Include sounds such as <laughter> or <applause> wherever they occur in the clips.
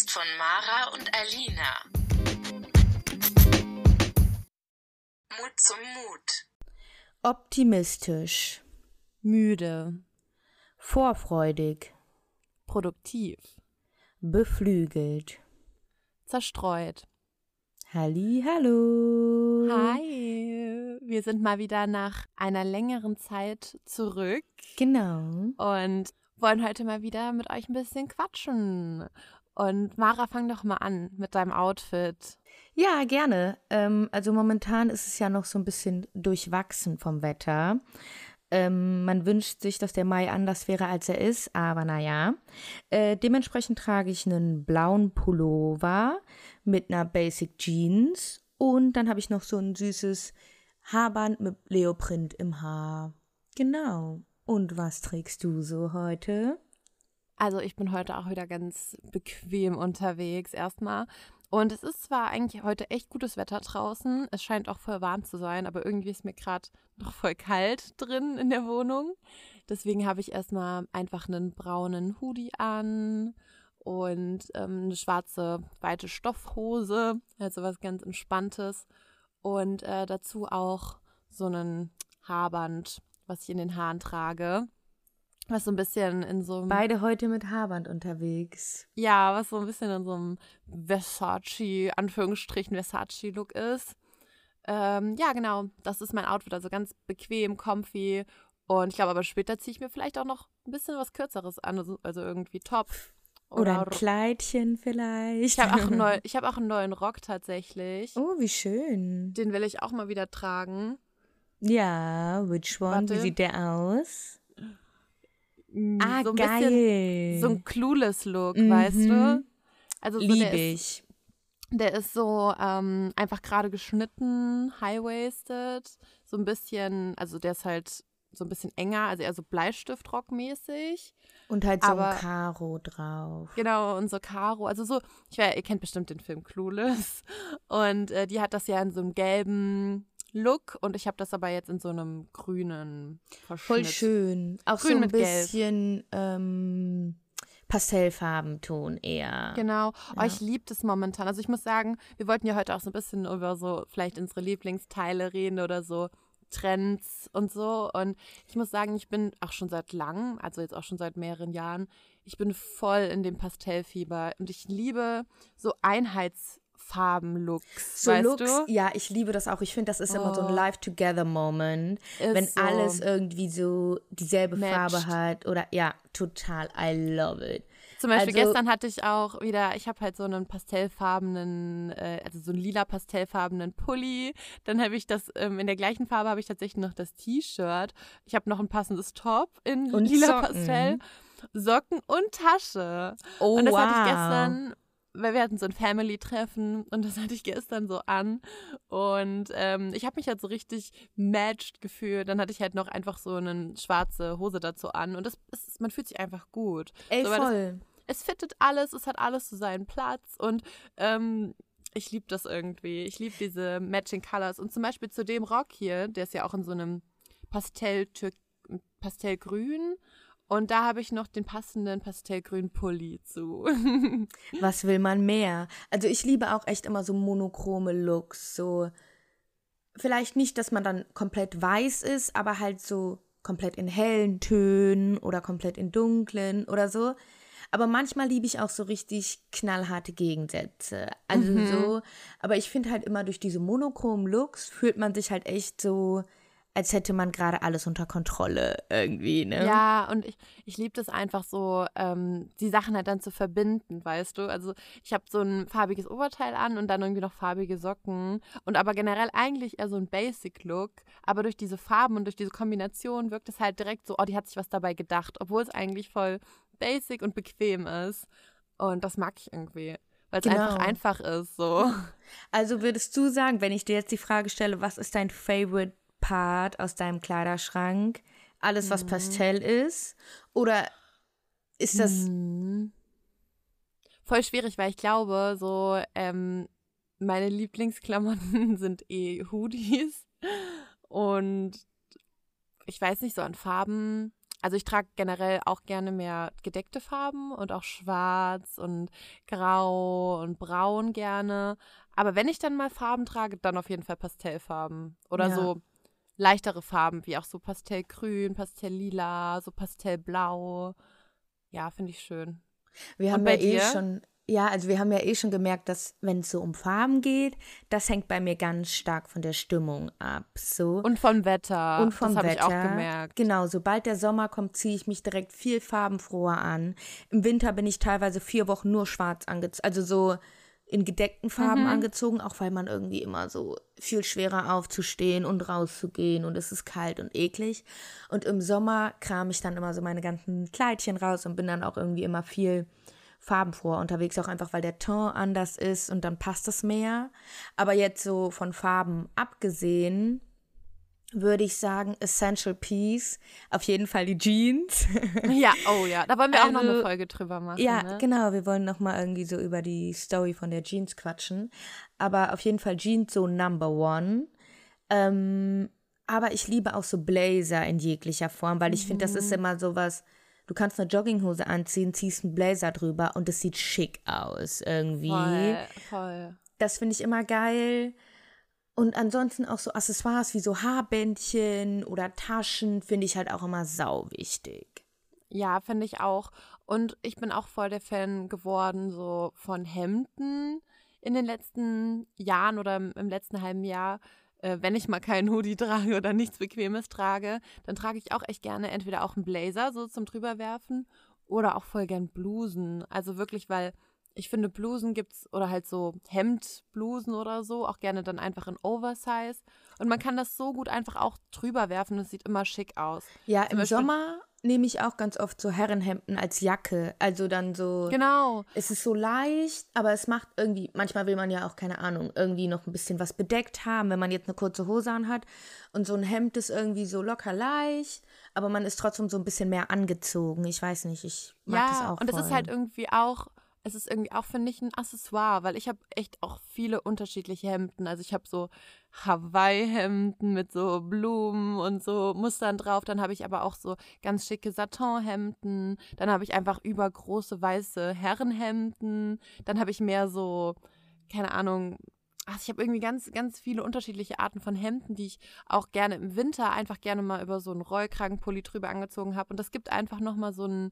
Podcast von Mara und Alina. Mut zum Mut. Optimistisch, müde, vorfreudig, produktiv, beflügelt. zerstreut. Halli, hallo. Hi, wir sind mal wieder nach einer längeren Zeit zurück Genau. und wollen heute mal wieder mit euch ein bisschen quatschen. Und Mara, fang doch mal an mit deinem Outfit. Ja, gerne. Ähm, also momentan ist es ja noch so ein bisschen durchwachsen vom Wetter. Ähm, man wünscht sich, dass der Mai anders wäre, als er ist, aber naja. Äh, dementsprechend trage ich einen blauen Pullover mit einer Basic Jeans und dann habe ich noch so ein süßes Haarband mit Leoprint im Haar. Genau. Und was trägst du so heute? Also ich bin heute auch wieder ganz bequem unterwegs erstmal. Und es ist zwar eigentlich heute echt gutes Wetter draußen, es scheint auch voll warm zu sein, aber irgendwie ist mir gerade noch voll kalt drin in der Wohnung. Deswegen habe ich erstmal einfach einen braunen Hoodie an und ähm, eine schwarze weite Stoffhose, also was ganz entspanntes und äh, dazu auch so einen Haarband, was ich in den Haaren trage. Was so ein bisschen in so einem. Beide heute mit Haarband unterwegs. Ja, was so ein bisschen in so einem Versace, Anführungsstrichen Versace-Look ist. Ähm, ja, genau, das ist mein Outfit. Also ganz bequem, comfy. Und ich glaube, aber später ziehe ich mir vielleicht auch noch ein bisschen was Kürzeres an. Also, also irgendwie Top. Oder, ein Kleidchen vielleicht. Ich habe auch, einen <laughs> neu, ich hab auch einen neuen Rock tatsächlich. Oh, wie schön. Den will ich auch mal wieder tragen. Ja, which one? Warte. Wie sieht der aus? Mm, Ah, so ein geil. bisschen so ein Clueless-Look, Mhm. weißt du? Also so Lieb der ist, ich. der ist so ähm, einfach gerade geschnitten, high-waisted, so ein bisschen, also der ist halt so ein bisschen enger, also eher so Bleistiftrock-mäßig. Und halt so aber- ein Karo drauf. Genau, und so Karo, also so, ich weiß, ihr kennt bestimmt den Film Clueless. Und äh, die hat das ja in so einem gelben Look und ich habe das aber jetzt in so einem grünen Verschnitt. Voll schön. Auch Grün so ein bisschen ähm, Pastellfarbenton eher. Genau. Oh, Ja. ich liebe das momentan. Also ich muss sagen, wir wollten ja heute auch so ein bisschen über so vielleicht unsere Lieblingsteile reden oder so Trends und so. Und ich muss sagen, ich bin auch schon seit langem, also jetzt auch schon seit mehreren Jahren, ich bin voll in dem Pastellfieber und ich liebe so Einheitsfarben-Looks. So weißt Looks, du? ja, ich liebe das auch. Ich finde, das ist immer so ein Oh. Life-Together-Moment. Ist Wenn so. alles irgendwie so dieselbe Farbe Matcht. hat. Oder ja, total. I love it. Zum Beispiel Also- gestern hatte ich auch wieder, ich habe halt so einen pastellfarbenen, äh, also so einen lila pastellfarbenen Pulli. Dann habe ich das, ähm, in der gleichen Farbe habe ich tatsächlich noch das T-Shirt. Ich habe noch ein passendes Top in lila Socken. Pastell. Socken und Tasche. Oh, und das wow. hatte ich gestern, weil wir hatten so ein Family-Treffen und das hatte ich gestern so an. Und ähm, ich habe mich halt so richtig matched gefühlt. Dann hatte ich halt noch einfach so eine schwarze Hose dazu an. Und das ist, man fühlt sich einfach gut. Ey, So, weil das- voll. es fittet alles, es hat alles so seinen Platz und ähm, ich liebe das irgendwie. Ich liebe diese Matching Colors. Und zum Beispiel zu dem Rock hier, der ist ja auch in so einem Pastell Pastellgrün. Und da habe ich noch den passenden Pastellgrün Pulli zu. <laughs> Was will man mehr? Also ich liebe auch echt immer so monochrome Looks, so vielleicht nicht, dass man dann komplett weiß ist, aber halt so komplett in hellen Tönen oder komplett in dunklen oder so. Aber manchmal liebe ich auch so richtig knallharte Gegensätze. Also Mhm. so, aber ich finde halt immer durch diese monochromen Looks fühlt man sich halt echt so, als hätte man gerade alles unter Kontrolle irgendwie, ne? Ja, und ich, ich liebe das einfach so, ähm, die Sachen halt dann zu verbinden, weißt du? Also ich habe so ein farbiges Oberteil an und dann irgendwie noch farbige Socken und aber generell eigentlich eher so ein Basic-Look, aber durch diese Farben und durch diese Kombination wirkt es halt direkt so, oh, die hat sich was dabei gedacht, obwohl es eigentlich voll basic und bequem ist. Und das mag ich irgendwie, weil es Genau. einfach einfach ist, so. Also würdest du sagen, wenn ich dir jetzt die Frage stelle, was ist dein Favorite Part aus deinem Kleiderschrank? Alles, was Pastell ist? Oder ist das. Mhm. Voll schwierig, weil ich glaube, so ähm, meine Lieblingsklamotten <laughs> sind eh Hoodies und ich weiß nicht, so an Farben also ich trage generell auch gerne mehr gedeckte Farben und auch schwarz und grau und braun gerne. Aber wenn ich dann mal Farben trage, dann auf jeden Fall Pastellfarben. Oder Ja. so leichtere Farben, wie auch so Pastellgrün, Pastelllila, so Pastellblau. Ja, finde ich schön. Wir haben ja eh dir? schon, ja, also wir haben ja eh schon gemerkt, dass wenn es so um Farben geht, das hängt bei mir ganz stark von der Stimmung ab. So. Und vom Wetter. Und vom das habe Wetter. ich auch gemerkt. Genau, sobald der Sommer kommt, ziehe ich mich direkt viel farbenfroher an. Im Winter bin ich teilweise vier Wochen nur schwarz angezogen, also so in gedeckten Farben Mhm. angezogen, auch weil man irgendwie immer so viel schwerer aufzustehen und rauszugehen und es ist kalt und eklig. Und im Sommer kram ich dann immer so meine ganzen Kleidchen raus und bin dann auch irgendwie immer viel farbenfroher unterwegs, auch einfach weil der Ton anders ist und dann passt es mehr. Aber jetzt so von Farben abgesehen, würde ich sagen, Essential Piece. Auf jeden Fall die Jeans. Ja, oh ja. Da wollen wir auch noch eine Also, Folge drüber machen. ja, ne? genau. Wir wollen noch mal irgendwie so über die Story von der Jeans quatschen. Aber auf jeden Fall Jeans so Number One. Ähm, aber ich liebe auch so Blazer in jeglicher Form, weil ich finde, das Mhm. ist immer so was. Du kannst eine Jogginghose anziehen, ziehst einen Blazer drüber und es sieht schick aus irgendwie. Voll, voll. Das finde ich immer geil. Und ansonsten auch so Accessoires wie so Haarbändchen oder Taschen finde ich halt auch immer sau wichtig. Ja, finde ich auch. Und ich bin auch voll der Fan geworden, so von Hemden in den letzten Jahren oder im, letzten halben Jahr. Äh, wenn ich mal keinen Hoodie trage oder nichts Bequemes trage, dann trage ich auch echt gerne entweder auch einen Blazer so zum drüberwerfen oder auch voll gern Blusen. Also wirklich, weil ich finde, Blusen gibt's oder halt so Hemdblusen oder so, auch gerne dann einfach in Oversize. Und man kann das so gut einfach auch drüber werfen es sieht immer schick aus. Ja, Zum im Beispiel- Sommer nehme ich auch ganz oft so Herrenhemden als Jacke. Also dann so. Genau. Es ist so leicht, aber es macht irgendwie, manchmal will man ja auch, keine Ahnung, irgendwie noch ein bisschen was bedeckt haben, wenn man jetzt eine kurze Hose anhat. Und so ein Hemd ist irgendwie so locker leicht, aber man ist trotzdem so ein bisschen mehr angezogen. Ich weiß nicht, ich mag ja, das auch und es ist halt irgendwie auch, es ist irgendwie auch, finde ich, ein Accessoire, weil ich habe echt auch viele unterschiedliche Hemden. Also ich habe so Hawaii-Hemden mit so Blumen und so Mustern drauf. Dann habe ich aber auch so ganz schicke Satin-Hemden. Dann habe ich einfach übergroße weiße Herrenhemden. Dann habe ich mehr so, keine Ahnung, Ach, ich habe irgendwie ganz, ganz viele unterschiedliche Arten von Hemden, die ich auch gerne im Winter einfach gerne mal über so einen Rollkragenpulli drüber angezogen habe. Und das gibt einfach nochmal so einen,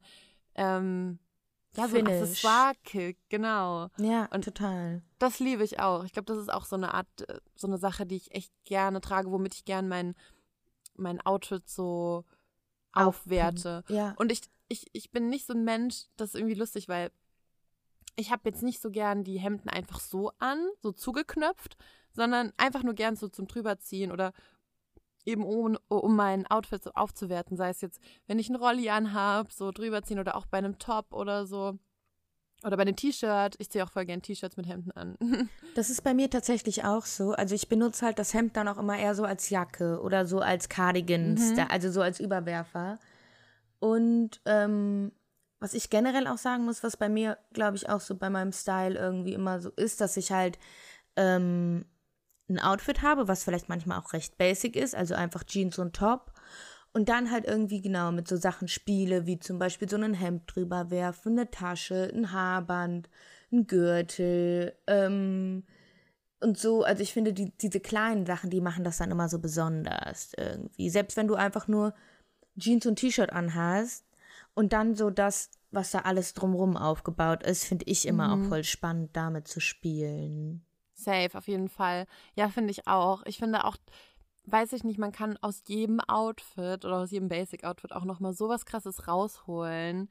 ähm, ja, so ein Finish. Accessoire-Kick, genau. Ja, und- total. Das liebe ich auch. Ich glaube, das ist auch so eine Art, äh, so eine Sache, die ich echt gerne trage, womit ich gerne mein, mein Outfit so aufwerte. Ja. Und ich, ich, ich bin nicht so ein Mensch, das ist irgendwie lustig, weil ich habe jetzt nicht so gern die Hemden einfach so an, so zugeknöpft, sondern einfach nur gern so zum drüberziehen oder eben um, um mein Outfit so aufzuwerten, sei es jetzt, wenn ich einen Rolli anhab, so drüberziehen oder auch bei einem Top oder so. Oder bei einem T-Shirt. Ich ziehe auch voll gern T-Shirts mit Hemden an. <laughs> Das ist bei mir tatsächlich auch so. Also ich benutze halt das Hemd dann auch immer eher so als Jacke oder so als Cardigan, Mhm. also so als Überwerfer. Und ähm, was ich generell auch sagen muss, was bei mir, glaube ich, auch so bei meinem Style irgendwie immer so ist, dass ich halt ähm, ein Outfit habe, was vielleicht manchmal auch recht basic ist, also einfach Jeans und Top. Und dann halt irgendwie genau mit so Sachen spiele, wie zum Beispiel so ein Hemd drüber werfen, eine Tasche, ein Haarband, ein Gürtel, ähm, und so, also ich finde, die, diese kleinen Sachen, die machen das dann immer so besonders irgendwie. Selbst wenn du einfach nur Jeans und T-Shirt anhast und dann so das, was da alles drumrum aufgebaut ist, finde ich immer Mhm. auch voll spannend, damit zu spielen. Safe, auf jeden Fall. Ja, finde ich auch. Ich finde auch, weiß ich nicht, man kann aus jedem Outfit oder aus jedem Basic-Outfit auch nochmal sowas krasses rausholen.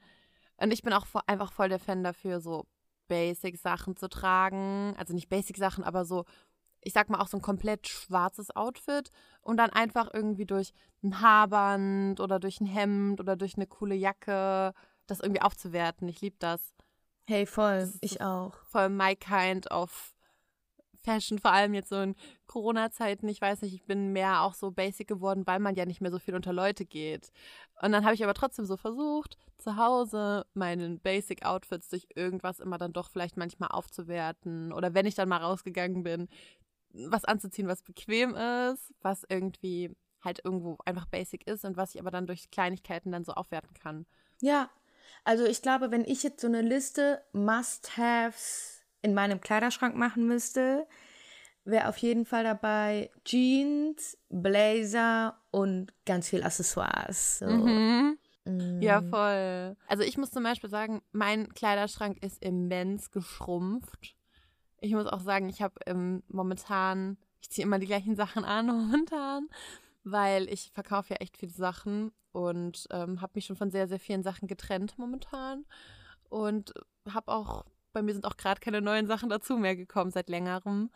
Und ich bin auch einfach voll der Fan dafür, so Basic-Sachen zu tragen. Also nicht Basic-Sachen, aber so, ich sag mal auch so ein komplett schwarzes Outfit und dann einfach irgendwie durch ein Haarband oder durch ein Hemd oder durch eine coole Jacke das irgendwie aufzuwerten. Ich liebe das. Hey, voll, Das ich auch. voll my kind of Fashion, vor allem jetzt so in Corona-Zeiten. Ich weiß nicht, ich bin mehr auch so basic geworden, weil man ja nicht mehr so viel unter Leute geht. Und dann habe ich aber trotzdem so versucht, zu Hause meinen Basic-Outfits durch irgendwas immer dann doch vielleicht manchmal aufzuwerten. Oder wenn ich dann mal rausgegangen bin, was anzuziehen, was bequem ist, was irgendwie halt irgendwo einfach basic ist und was ich aber dann durch Kleinigkeiten dann so aufwerten kann. Ja, also ich glaube, wenn ich jetzt so eine Liste Must-Haves in meinem Kleiderschrank machen müsste, wäre auf jeden Fall dabei Jeans, Blazer und ganz viel Accessoires. So. Mhm. Mm. Ja, voll. Also ich muss zum Beispiel sagen, mein Kleiderschrank ist immens geschrumpft. Ich muss auch sagen, ich habe ähm, momentan, ich ziehe immer die gleichen Sachen an <laughs> momentan, weil ich verkaufe ja echt viele Sachen und ähm, habe mich schon von sehr, sehr vielen Sachen getrennt momentan. Und habe auch, bei mir sind auch gerade keine neuen Sachen dazu mehr gekommen seit längerem.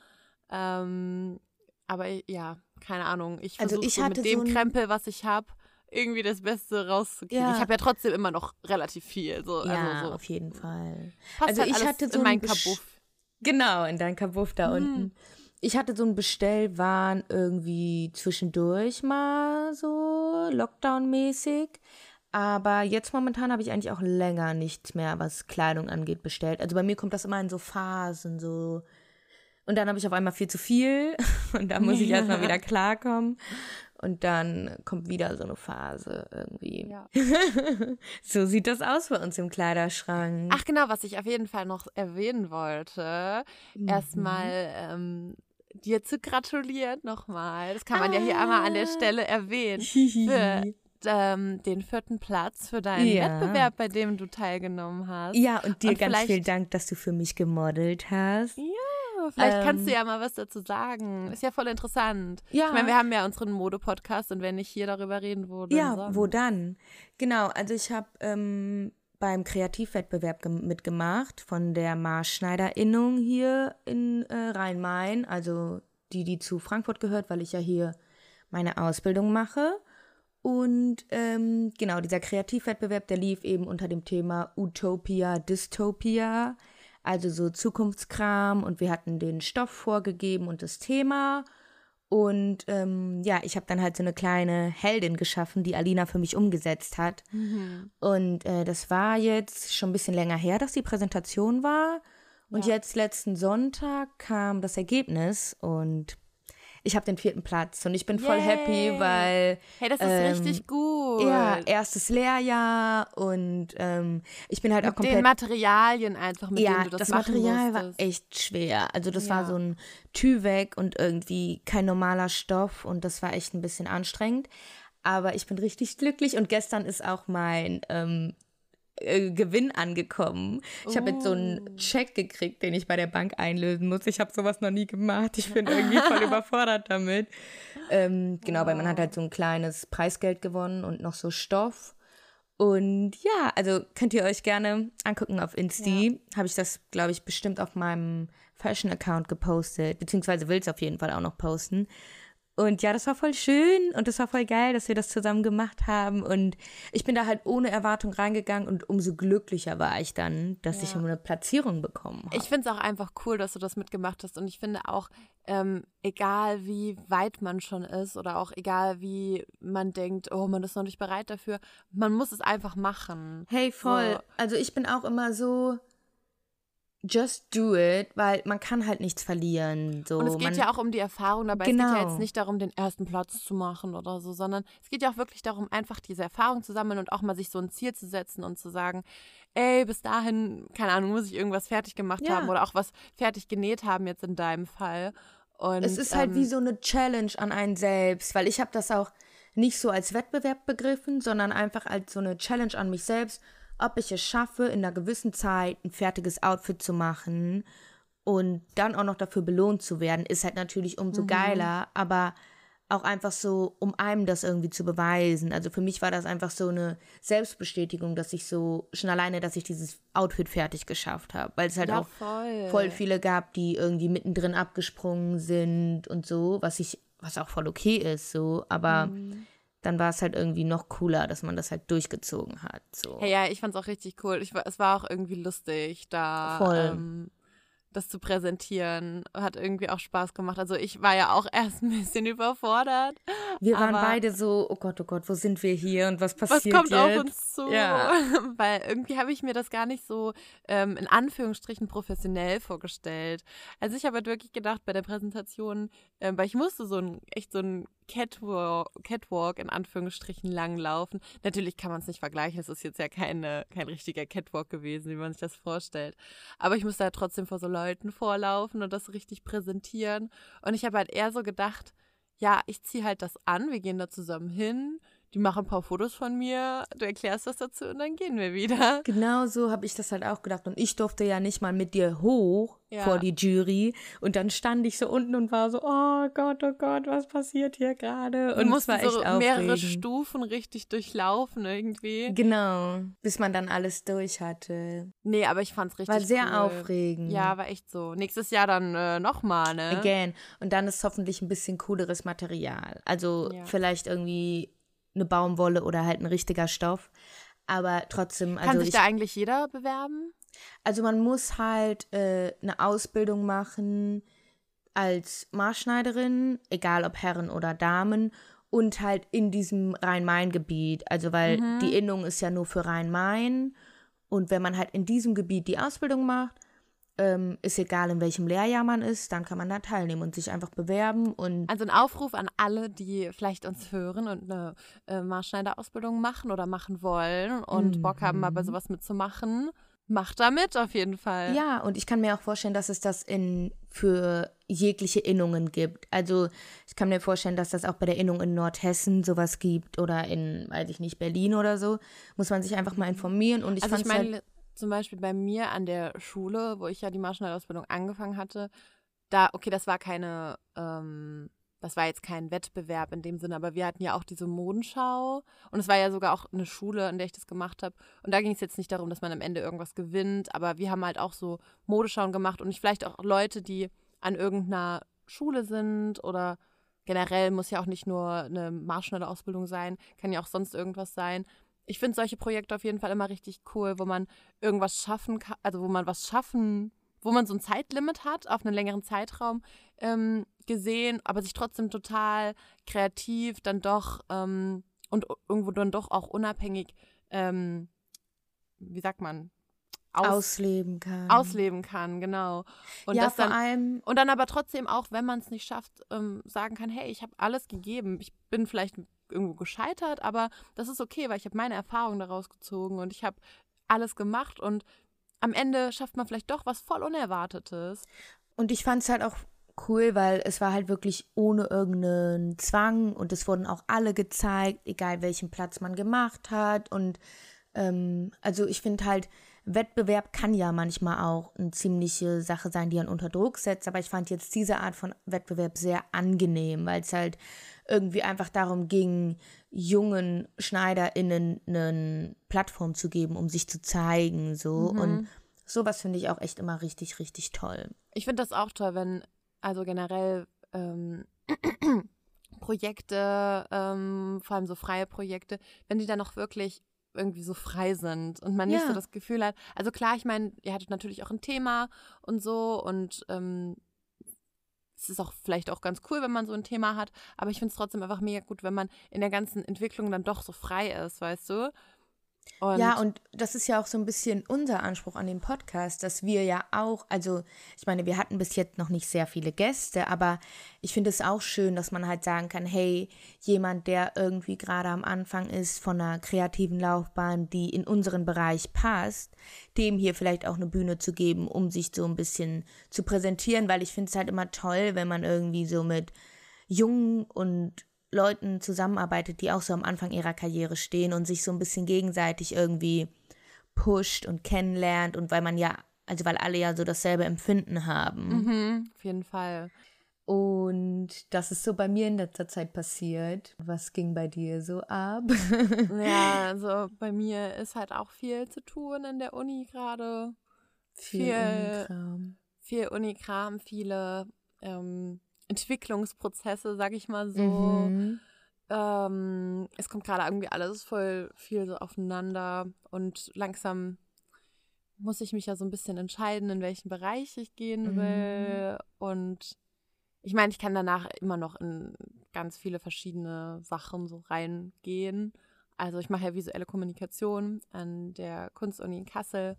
Ähm, aber ja, keine Ahnung. Ich Also versuche ich so hatte mit dem so Krempel, was ich habe, irgendwie das Beste rauszukriegen. Ja. Ich habe ja trotzdem immer noch relativ viel. So, Ja, also so. auf jeden Fall. Passt also halt ich hatte so in mein ein Besch- Kabuff. Genau, in dein Kabuff da Hm. unten. Ich hatte so einen Bestellwahn irgendwie zwischendurch mal so Lockdown-mäßig. Aber jetzt momentan habe ich eigentlich auch länger nichts mehr, was Kleidung angeht, bestellt. Also bei mir kommt das immer in so Phasen, so. Und dann habe ich auf einmal viel zu viel <laughs> und dann muss ich erstmal wieder klarkommen. Und dann kommt wieder so eine Phase irgendwie. Ja. <laughs> So sieht das aus bei uns im Kleiderschrank. Ach genau, was ich auf jeden Fall noch erwähnen wollte. Mhm. Erstmal ähm, dir zu gratulieren nochmal. Das kann man ja hier einmal an der Ah. Stelle erwähnen. Für <laughs> ähm, den vierten Platz für deinen Ja. Wettbewerb, bei dem du teilgenommen hast. Ja, und dir Und ganz vielen Dank, dass du für mich gemodelt hast. Ja, vielleicht kannst du Ähm, ja mal was dazu sagen. Ist ja voll interessant. Ja. Ich meine, wir haben ja unseren Mode-Podcast und wenn nicht hier darüber reden, denn Ja, sonst? wo dann? Genau, also ich habe ähm, beim Kreativwettbewerb gem- mitgemacht von der Marschschneiderinnung hier in äh, Rhein-Main, also die, die zu Frankfurt gehört, weil ich ja hier meine Ausbildung mache. Und ähm, genau, dieser Kreativwettbewerb, der lief eben unter dem Thema Utopia, Dystopia, also so Zukunftskram. Und wir hatten den Stoff vorgegeben und das Thema. Und ähm, ja, ich habe dann halt so eine kleine Heldin geschaffen, die Alina für mich umgesetzt hat. Mhm. Und äh, das war jetzt schon ein bisschen länger her, dass die Präsentation war. Und Ja. jetzt letzten Sonntag kam das Ergebnis und ich habe den vierten Platz und ich bin voll happy, weil Hey, das ist Ähm, richtig gut. ja erstes Lehrjahr und ähm, ich bin halt auch Mit den komplett Materialien einfach, mit ja, denen du das, das Material war musstest. echt schwer. Also das war Ja. so ein Tüvek und irgendwie kein normaler Stoff und das war echt ein bisschen anstrengend. Aber ich bin richtig glücklich und gestern ist auch mein ähm, äh, Gewinn angekommen. Ich habe jetzt so Oh. einen Check gekriegt, den ich bei der Bank einlösen muss. Ich habe sowas noch nie gemacht. Ich bin <laughs> irgendwie voll überfordert damit. Ähm, genau, weil man hat halt so ein kleines Preisgeld gewonnen und noch so Stoff. Und ja, also könnt ihr euch gerne angucken auf Insti. Habe ich das, glaube ich, bestimmt auf meinem Fashion-Account gepostet, beziehungsweise will es auf jeden Fall auch noch posten. Und ja, das war voll schön und das war voll geil, dass wir das zusammen gemacht haben. Und ich bin da halt ohne Erwartung reingegangen und umso glücklicher war ich dann, dass ich Ja. eine Platzierung bekommen habe. Ich finde es auch einfach cool, dass du das mitgemacht hast. Und ich finde auch, ähm, egal wie weit man schon ist oder auch egal wie man denkt, oh, man ist noch nicht bereit dafür, man muss es einfach machen. Hey, voll. So. Also ich bin auch immer so, just do it, weil man kann halt nichts verlieren. So, Und es geht man, ja auch um die Erfahrung dabei. Es geht ja Genau. jetzt nicht darum, den ersten Platz zu machen oder so, sondern es geht ja auch wirklich darum, einfach diese Erfahrung zu sammeln und auch mal sich so ein Ziel zu setzen und zu sagen, ey, bis dahin, keine Ahnung, muss ich irgendwas fertig gemacht Ja. haben oder auch was fertig genäht haben jetzt in deinem Fall. Und, Es ist halt ähm, wie so eine Challenge an einen selbst, weil ich habe das auch nicht so als Wettbewerb begriffen, sondern einfach als so eine Challenge an mich selbst, ob ich es schaffe, in einer gewissen Zeit ein fertiges Outfit zu machen und dann auch noch dafür belohnt zu werden, ist halt natürlich umso geiler, aber auch einfach so, um einem das irgendwie zu beweisen. Also für mich war das einfach so eine Selbstbestätigung, dass ich so schon alleine, dass ich dieses Outfit fertig geschafft habe, weil es halt ja, auch voll. voll viele gab, die irgendwie mittendrin abgesprungen sind und so, was ich, was auch voll okay ist, so, aber Mhm. Dann war es halt irgendwie noch cooler, dass man das halt durchgezogen hat. So. Hey, ja, ich fand's auch richtig cool. Ich, es war auch irgendwie lustig, da. Ähm, das zu präsentieren. Hat irgendwie auch Spaß gemacht. Also ich war ja auch <laughs> erst ein bisschen überfordert. wir waren beide so, oh Gott, oh Gott, wo sind wir hier und was Was passiert kommt jetzt? auf uns zu? Ja. <laughs> Weil irgendwie habe ich mir das gar nicht so ähm, in Anführungsstrichen professionell vorgestellt. Also ich habe halt wirklich gedacht bei der Präsentation, ähm, weil ich musste so ein echt so ein Catwalk, Catwalk in Anführungsstrichen langlaufen. Natürlich kann man es nicht vergleichen, es ist jetzt ja keine, kein richtiger Catwalk gewesen, wie man sich das vorstellt. Aber ich musste halt trotzdem vor so Leuten vorlaufen und das richtig präsentieren. Und ich habe halt eher so gedacht, ja, ich ziehe halt das an, wir gehen da zusammen hin, die machen ein paar Fotos von mir, du erklärst was dazu und dann gehen wir wieder. Genau so habe ich das halt auch gedacht. Und ich durfte ja nicht mal mit dir hoch ja. vor die Jury. Und dann stand ich so unten und war so, oh Gott, oh Gott, was passiert hier gerade? Und es war echt so mehrere Stufen richtig durchlaufen irgendwie. Genau, bis man dann alles durch hatte. Nee, aber ich fand's richtig War sehr cool. aufregend. Ja, war echt so. Nächstes Jahr dann äh, nochmal, ne? Again. Und dann ist hoffentlich ein bisschen cooleres Material. Also ja. vielleicht irgendwie eine Baumwolle oder halt ein richtiger Stoff. Aber trotzdem. Also Kann sich ich, da eigentlich jeder bewerben? Also man muss halt äh, eine Ausbildung machen als Maßschneiderin, egal ob Herren oder Damen, und halt in diesem Rhein-Main-Gebiet. Also weil mhm. die Innung ist ja nur für Rhein-Main. Und wenn man halt in diesem Gebiet die Ausbildung macht, ähm, ist egal, in welchem Lehrjahr man ist, dann kann man da teilnehmen und sich einfach bewerben. Und also ein Aufruf an alle, die vielleicht uns hören und eine äh, Maßschneiderausbildung machen oder machen wollen und mhm. Bock haben, mal bei sowas mitzumachen. Macht da mit auf jeden Fall. Ja, und ich kann mir auch vorstellen, dass es das in für jegliche Innungen gibt. Also ich kann mir vorstellen, dass das auch bei der Innung in Nordhessen sowas gibt oder in, weiß ich nicht, Berlin oder so. Muss man sich einfach mal informieren. Und ich also ich meine, halt zum Beispiel bei mir an der Schule, wo ich ja die Maschinalausbildung angefangen hatte, da, okay, das war keine, ähm, das war jetzt kein Wettbewerb in dem Sinne, aber wir hatten ja auch diese Modenschau und es war ja sogar auch eine Schule, in der ich das gemacht habe. Und da ging es jetzt nicht darum, dass man am Ende irgendwas gewinnt, aber wir haben halt auch so Modeschauen gemacht und ich vielleicht auch Leute, die an irgendeiner Schule sind oder generell muss ja auch nicht nur eine Marschschneider-Ausbildung sein, kann ja auch sonst irgendwas sein, ich finde solche Projekte auf jeden Fall immer richtig cool, wo man irgendwas schaffen kann, also wo man was schaffen, wo man so ein Zeitlimit hat, auf einen längeren Zeitraum ähm, gesehen, aber sich trotzdem total kreativ dann doch ähm, und irgendwo dann doch auch unabhängig, ähm, wie sagt man, aus, ausleben kann. Ausleben kann, genau. Und ja, das dann, vor allem. Und dann aber trotzdem auch, wenn man es nicht schafft, ähm, sagen kann, hey, ich habe alles gegeben. Ich bin vielleicht irgendwo gescheitert, aber das ist okay, weil ich habe meine Erfahrungen daraus gezogen und ich habe alles gemacht und am Ende schafft man vielleicht doch was voll Unerwartetes. Und ich fand es halt auch cool, weil es war halt wirklich ohne irgendeinen Zwang und es wurden auch alle gezeigt, egal welchen Platz man gemacht hat. Und ähm, also ich finde halt, Wettbewerb kann ja manchmal auch eine ziemliche Sache sein, die einen unter Druck setzt, aber ich fand jetzt diese Art von Wettbewerb sehr angenehm, weil es halt irgendwie einfach darum ging, jungen SchneiderInnen eine Plattform zu geben, um sich zu zeigen, so. Mhm. Und sowas finde ich auch echt immer richtig, richtig toll. Ich finde das auch toll, wenn, also generell, ähm, <clears throat> Projekte, ähm, vor allem so freie Projekte, wenn die dann auch wirklich irgendwie so frei sind und man nicht so das Gefühl hat. Also klar, ich meine, ihr hattet natürlich auch ein Thema und so und ähm, es ist auch vielleicht auch ganz cool, wenn man so ein Thema hat, aber ich finde es trotzdem einfach mega gut, wenn man in der ganzen Entwicklung dann doch so frei ist, weißt du? Und ja, und das ist ja auch so ein bisschen unser Anspruch an dem Podcast, dass wir ja auch, also ich meine, wir hatten bis jetzt noch nicht sehr viele Gäste, aber ich finde es auch schön, dass man halt sagen kann, hey, jemand, der irgendwie gerade am Anfang ist von einer kreativen Laufbahn, die in unseren Bereich passt, dem hier vielleicht auch eine Bühne zu geben, um sich so ein bisschen zu präsentieren, weil ich finde es halt immer toll, wenn man irgendwie so mit jungen und Leuten zusammenarbeitet, die auch so am Anfang ihrer Karriere stehen und sich so ein bisschen gegenseitig irgendwie pusht und kennenlernt und weil man ja, also weil alle ja so dasselbe Empfinden haben. Mhm, auf jeden Fall. Und das ist so bei mir in letzter Zeit passiert. Was ging bei dir so ab? <laughs> ja, also bei mir ist halt auch viel zu tun in der Uni gerade. Viel, viel Unikram. Viel Unikram, viele ähm, Entwicklungsprozesse, sag ich mal so. Mhm. Ähm, es kommt gerade irgendwie alles voll viel so aufeinander und langsam muss ich mich ja so ein bisschen entscheiden, in welchen Bereich ich gehen mhm. will. Und ich meine, ich kann danach immer noch in ganz viele verschiedene Sachen so reingehen. Also ich mache ja visuelle Kommunikation an der Kunstuni in Kassel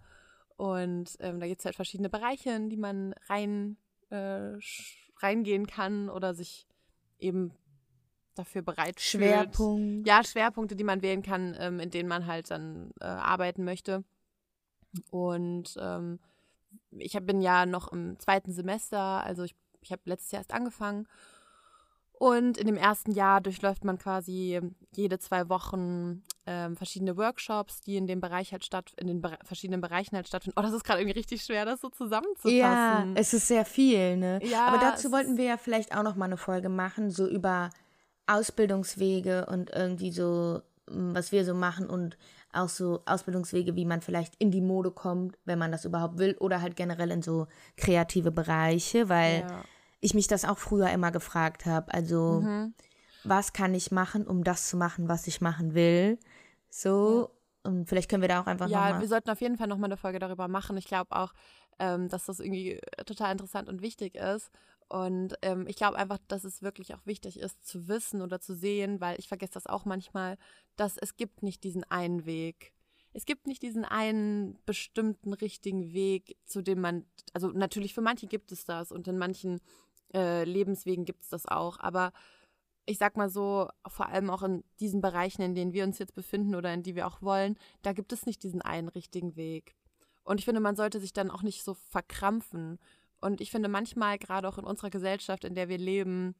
und ähm, da gibt es halt verschiedene Bereiche, in die man rein äh, reingehen kann oder sich eben dafür bereit Schwerpunkt. Fühlt. Ja, Schwerpunkte, die man wählen kann, ähm, in denen man halt dann äh, arbeiten möchte. Und ähm, ich hab, bin ja noch im zweiten Semester, also ich, ich habe letztes Jahr erst angefangen. Und in dem ersten Jahr durchläuft man quasi jede zwei Wochen ähm, verschiedene Workshops, die in dem Bereich halt statt, in den Be verschiedenen Bereichen halt stattfinden. Oh, das ist gerade irgendwie richtig schwer, das so zusammenzufassen. Ja, es ist sehr viel, ne? Ja, Aber dazu wollten wir ja vielleicht auch noch mal eine Folge machen, so über Ausbildungswege und irgendwie so, m, was wir so machen und auch so Ausbildungswege, wie man vielleicht in die Mode kommt, wenn man das überhaupt will, oder halt generell in so kreative Bereiche, weil Ja. ich mich das auch früher immer gefragt habe. Also, Mhm. was kann ich machen, um das zu machen, was ich machen will? So, und vielleicht können wir da auch einfach Ja, nochmal. wir sollten auf jeden Fall nochmal eine Folge darüber machen. Ich glaube auch, ähm, dass das irgendwie total interessant und wichtig ist. Und ähm, ich glaube einfach, dass es wirklich auch wichtig ist zu wissen oder zu sehen, weil ich vergesse das auch manchmal, dass es gibt nicht diesen einen Weg. Es gibt nicht diesen einen bestimmten richtigen Weg, zu dem man, also natürlich für manche gibt es das und in manchen äh, Lebenswegen gibt es das auch, aber ich sag mal so, vor allem auch in diesen Bereichen, in denen wir uns jetzt befinden oder in die wir auch wollen, da gibt es nicht diesen einen richtigen Weg. Und ich finde, man sollte sich dann auch nicht so verkrampfen. Und ich finde, manchmal, gerade auch in unserer Gesellschaft, in der wir leben,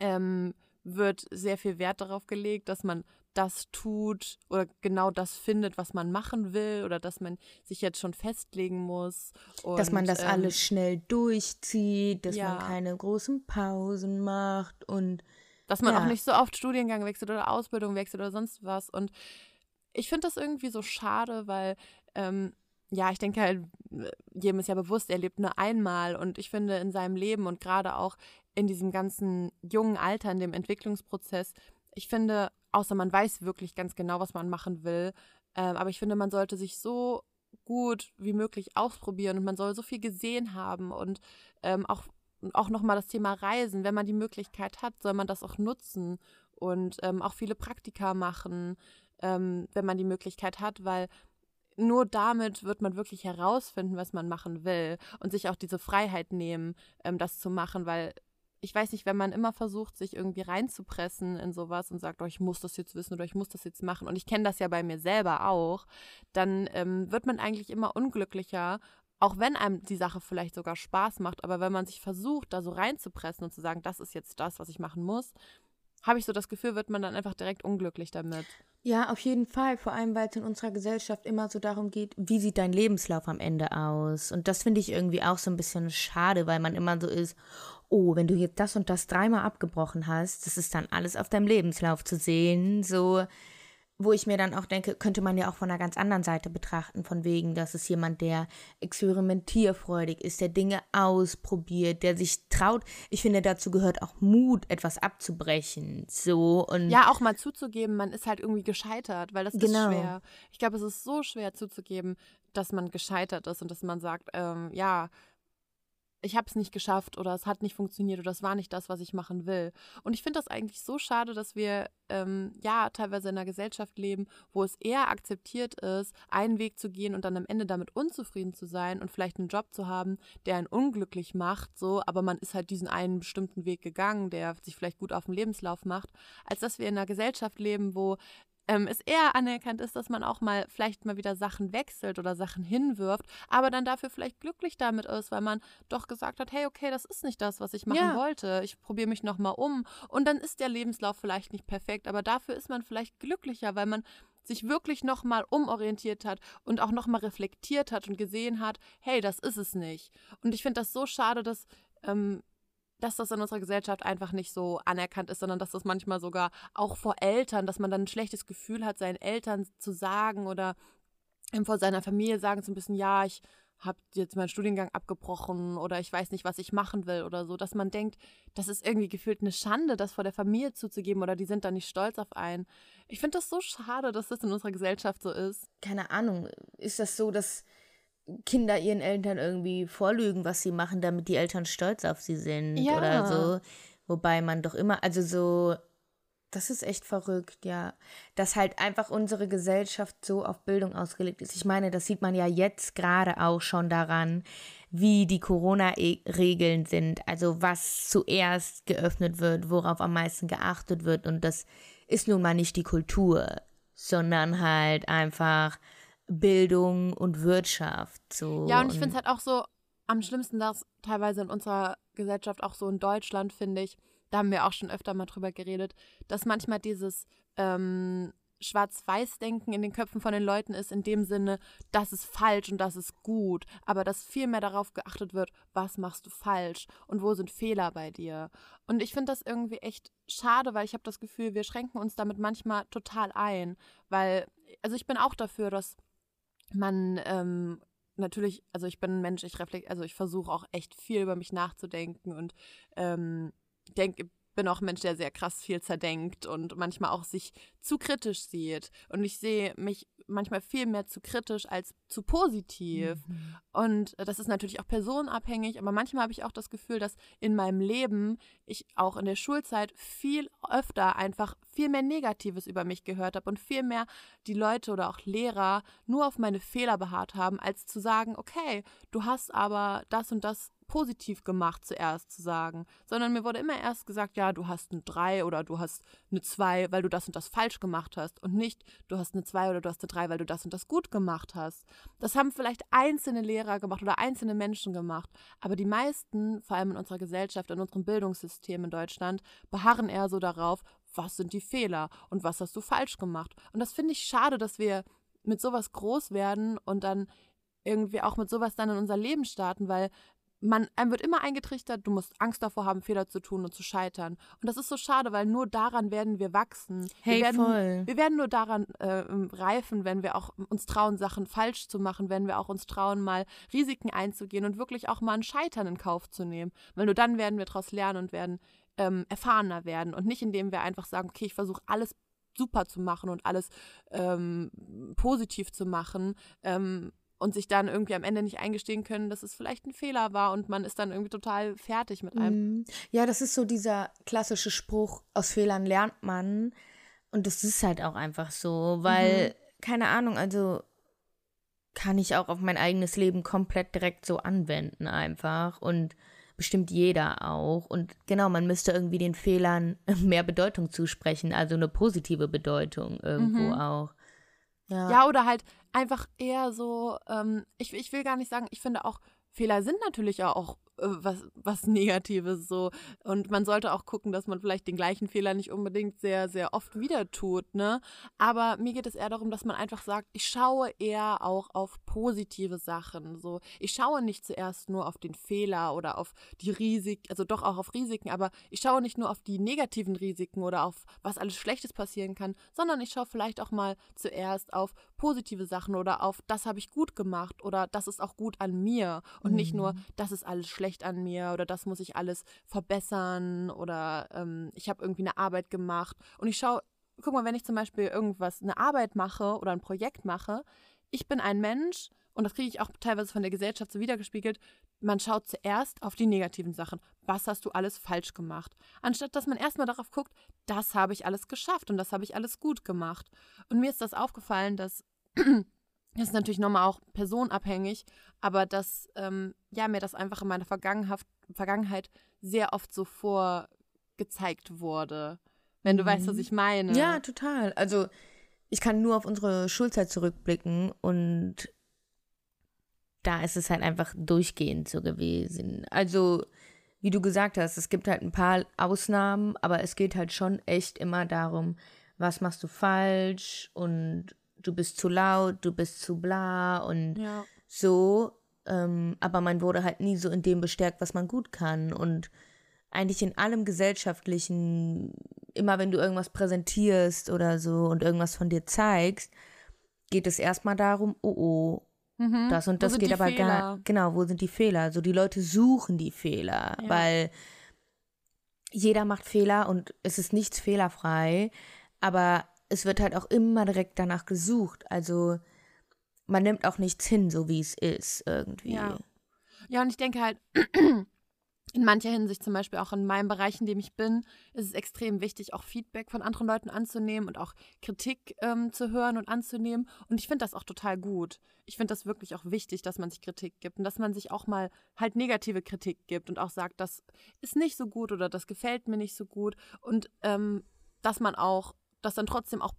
ähm, wird sehr viel Wert darauf gelegt, dass man das tut oder genau das findet, was man machen will oder dass man sich jetzt schon festlegen muss. Und, dass man das ähm, alles schnell durchzieht, dass ja. man keine großen Pausen macht und Dass man Ja. auch nicht so oft Studiengang wechselt oder Ausbildung wechselt oder sonst was. Und ich finde das irgendwie so schade, weil, ähm, ja, ich denke halt, äh, jedem ist ja bewusst, er lebt nur einmal. Und ich finde, in seinem Leben und gerade auch in diesem ganzen jungen Alter, in dem Entwicklungsprozess, ich finde, außer man weiß wirklich ganz genau, was man machen will, ähm, aber ich finde, man sollte sich so gut wie möglich ausprobieren und man soll so viel gesehen haben und ähm, auch und auch nochmal das Thema Reisen, wenn man die Möglichkeit hat, soll man das auch nutzen und ähm, auch viele Praktika machen, ähm, wenn man die Möglichkeit hat, weil nur damit wird man wirklich herausfinden, was man machen will und sich auch diese Freiheit nehmen, ähm, das zu machen, weil ich weiß nicht, wenn man immer versucht, sich irgendwie reinzupressen in sowas und sagt, oh, ich muss das jetzt wissen oder ich muss das jetzt machen und ich kenne das ja bei mir selber auch, dann ähm, wird man eigentlich immer unglücklicher auch wenn einem die Sache vielleicht sogar Spaß macht, aber wenn man sich versucht, da so reinzupressen und zu sagen, das ist jetzt das, was ich machen muss, habe ich so das Gefühl, wird man dann einfach direkt unglücklich damit. ja, auf jeden Fall, vor allem weil es in unserer Gesellschaft immer so darum geht, wie sieht dein Lebenslauf am Ende aus? Und das finde ich irgendwie auch so ein bisschen schade, weil man immer so ist, oh, wenn du jetzt das und das dreimal abgebrochen hast, das ist dann alles auf deinem Lebenslauf zu sehen, so wo ich mir dann auch denke, könnte man ja auch von einer ganz anderen Seite betrachten, von wegen, dass es jemand, der experimentierfreudig ist, der Dinge ausprobiert, der sich traut. Ich finde, dazu gehört auch Mut, etwas abzubrechen. So und Ja, auch mal zuzugeben, man ist halt irgendwie gescheitert, weil das Genau. ist schwer. Ich glaube, es ist so schwer zuzugeben, dass man gescheitert ist und dass man sagt, ähm, ja, ich habe es nicht geschafft oder es hat nicht funktioniert oder es war nicht das, was ich machen will. Und ich finde das eigentlich so schade, dass wir ähm, ja teilweise in einer Gesellschaft leben, wo es eher akzeptiert ist, einen Weg zu gehen und dann am Ende damit unzufrieden zu sein und vielleicht einen Job zu haben, der einen unglücklich macht, so, aber man ist halt diesen einen bestimmten Weg gegangen, der sich vielleicht gut auf dem Lebenslauf macht, als dass wir in einer Gesellschaft leben, wo ähm, es eher anerkannt ist, dass man auch mal vielleicht mal wieder Sachen wechselt oder Sachen hinwirft, aber dann dafür vielleicht glücklich damit ist, weil man doch gesagt hat, hey, okay, das ist nicht das, was ich machen Ja. wollte. Ich probiere mich nochmal um. Und dann ist der Lebenslauf vielleicht nicht perfekt, aber dafür ist man vielleicht glücklicher, weil man sich wirklich nochmal umorientiert hat und auch nochmal reflektiert hat und gesehen hat, hey, das ist es nicht. Und ich finde das so schade, dass ähm, dass das in unserer Gesellschaft einfach nicht so anerkannt ist, sondern dass das manchmal sogar auch vor Eltern, dass man dann ein schlechtes Gefühl hat, seinen Eltern zu sagen oder vor seiner Familie sagen ein bisschen, ja, ich habe jetzt meinen Studiengang abgebrochen oder ich weiß nicht, was ich machen will oder so, dass man denkt, das ist irgendwie gefühlt eine Schande, das vor der Familie zuzugeben oder die sind da nicht stolz auf einen. Ich finde das so schade, dass das in unserer Gesellschaft so ist. keine Ahnung, ist das so, dass Kinder ihren Eltern irgendwie vorlügen, was sie machen, damit die Eltern stolz auf sie sind Ja. oder so. Wobei man doch immer, also so, das ist echt verrückt, ja. Dass halt einfach unsere Gesellschaft so auf Bildung ausgelegt ist. Ich meine, das sieht man ja jetzt gerade auch schon daran, wie die Corona-Regeln sind, also was zuerst geöffnet wird, worauf am meisten geachtet wird. Und das ist nun mal nicht die Kultur, sondern halt einfach Bildung und Wirtschaft. So. Ja, und ich finde es halt auch so am schlimmsten, dass teilweise in unserer Gesellschaft, auch so in Deutschland, finde ich, da haben wir auch schon öfter mal drüber geredet, dass manchmal dieses ähm, Schwarz-Weiß-Denken in den Köpfen von den Leuten ist, in dem Sinne, das ist falsch und das ist gut, aber dass viel mehr darauf geachtet wird, was machst du falsch und wo sind Fehler bei dir. Und ich finde das irgendwie echt schade, weil ich habe das Gefühl, wir schränken uns damit manchmal total ein, weil, also ich bin auch dafür, dass man ähm, natürlich, also ich bin ein Mensch, ich reflekt, also ich versuche auch echt viel über mich nachzudenken und ähm, denke, bin auch ein Mensch, der sehr krass viel zerdenkt und manchmal auch sich zu kritisch sieht. Und ich sehe mich manchmal viel mehr zu kritisch als zu positiv. Mhm. Und das ist natürlich auch personenabhängig, aber manchmal habe ich auch das Gefühl, dass in meinem Leben ich auch in der Schulzeit viel öfter einfach viel mehr Negatives über mich gehört habe und viel mehr die Leute oder auch Lehrer nur auf meine Fehler beharrt haben, als zu sagen, okay, du hast aber das und das positiv gemacht zuerst zu sagen, sondern mir wurde immer erst gesagt, ja, du hast eine 3 oder du hast eine 2, weil du das und das falsch gemacht hast und nicht, du hast eine 2 oder du hast eine 3, weil du das und das gut gemacht hast. Das haben vielleicht einzelne Lehrer gemacht oder einzelne Menschen gemacht, aber die meisten, vor allem in unserer Gesellschaft, in unserem Bildungssystem in Deutschland, beharren eher so darauf, was sind die Fehler und was hast du falsch gemacht. Und das finde ich schade, dass wir mit sowas groß werden und dann irgendwie auch mit sowas dann in unser Leben starten, weil man, einem wird immer eingetrichtert, du musst Angst davor haben, Fehler zu tun und zu scheitern. Und das ist so schade, weil nur daran werden wir wachsen. Hey, wir werden, voll. Wir werden nur daran äh, reifen, wenn wir auch uns trauen, Sachen falsch zu machen, wenn wir auch uns trauen, mal Risiken einzugehen und wirklich auch mal ein Scheitern in Kauf zu nehmen. Weil nur dann werden wir daraus lernen und werden ähm, erfahrener werden und nicht indem wir einfach sagen, okay, ich versuche alles super zu machen und alles ähm, positiv zu machen. Ähm, und sich dann irgendwie am Ende nicht eingestehen können, dass es vielleicht ein Fehler war und man ist dann irgendwie total fertig mit einem. Mhm. Ja, das ist so dieser klassische Spruch, aus Fehlern lernt man. Und das ist halt auch einfach so, weil, mhm. keine Ahnung, also kann ich auch auf mein eigenes Leben komplett direkt so anwenden einfach und bestimmt jeder auch. Und genau, man müsste irgendwie den Fehlern <laughs> mehr Bedeutung zusprechen, also eine positive Bedeutung irgendwo mhm. auch. Ja. ja, oder halt einfach eher so, ähm, ich, ich will gar nicht sagen, ich finde auch, Fehler sind natürlich auch was, was Negatives so. Und man sollte auch gucken, dass man vielleicht den gleichen Fehler nicht unbedingt sehr, sehr oft wieder tut, ne? Aber mir geht es eher darum, dass man einfach sagt, ich schaue eher auch auf positive Sachen. So, ich schaue nicht zuerst nur auf den Fehler oder auf die Risiken, also doch auch auf Risiken, aber ich schaue nicht nur auf die negativen Risiken oder auf was alles Schlechtes passieren kann, sondern ich schaue vielleicht auch mal zuerst auf positive Sachen oder auf das habe ich gut gemacht oder das ist auch gut an mir und mhm. nicht nur, mhm. das ist alles schlecht schlecht an mir oder das muss ich alles verbessern oder ähm, ich habe irgendwie eine Arbeit gemacht. Und ich schaue, guck mal, wenn ich zum Beispiel irgendwas, eine Arbeit mache oder ein Projekt mache, ich bin ein Mensch, und das kriege ich auch teilweise von der Gesellschaft so wiedergespiegelt, man schaut zuerst auf die negativen Sachen. Was hast du alles falsch gemacht? Anstatt dass man erstmal darauf guckt, das habe ich alles geschafft und das habe ich alles gut gemacht. Und mir ist das aufgefallen, dass <clears throat> das ist natürlich nochmal auch personabhängig, aber dass ähm, ja, mir das einfach in meiner Vergangenheit sehr oft so vorgezeigt wurde. Wenn du mhm. weißt, was ich meine. Ja, total. Also ich kann nur auf unsere Schulzeit zurückblicken und da ist es halt einfach durchgehend so gewesen. Also, wie du gesagt hast, es gibt halt ein paar Ausnahmen, aber es geht halt schon echt immer darum, was machst du falsch und du bist zu laut, du bist zu bla und ja. so. Ähm, aber man wurde halt nie so in dem bestärkt, was man gut kann. Und eigentlich in allem Gesellschaftlichen, immer wenn du irgendwas präsentierst oder so und irgendwas von dir zeigst, geht es erstmal darum, oh oh, mhm. das und das geht aber Fehler? gar genau, wo sind die Fehler? Also die Leute suchen die Fehler, ja. weil jeder macht Fehler und es ist nichts fehlerfrei, aber es wird halt auch immer direkt danach gesucht. Also man nimmt auch nichts hin, so wie es ist, irgendwie. Ja, ja und ich denke halt, in mancher Hinsicht, zum Beispiel auch in meinem Bereich, in dem ich bin, ist es extrem wichtig, auch Feedback von anderen Leuten anzunehmen und auch Kritik ähm, zu hören und anzunehmen. Und ich finde das auch total gut. Ich finde das wirklich auch wichtig, dass man sich Kritik gibt und dass man sich auch mal halt negative Kritik gibt und auch sagt, das ist nicht so gut oder das gefällt mir nicht so gut. Und ähm, dass man auch, dass dann trotzdem auch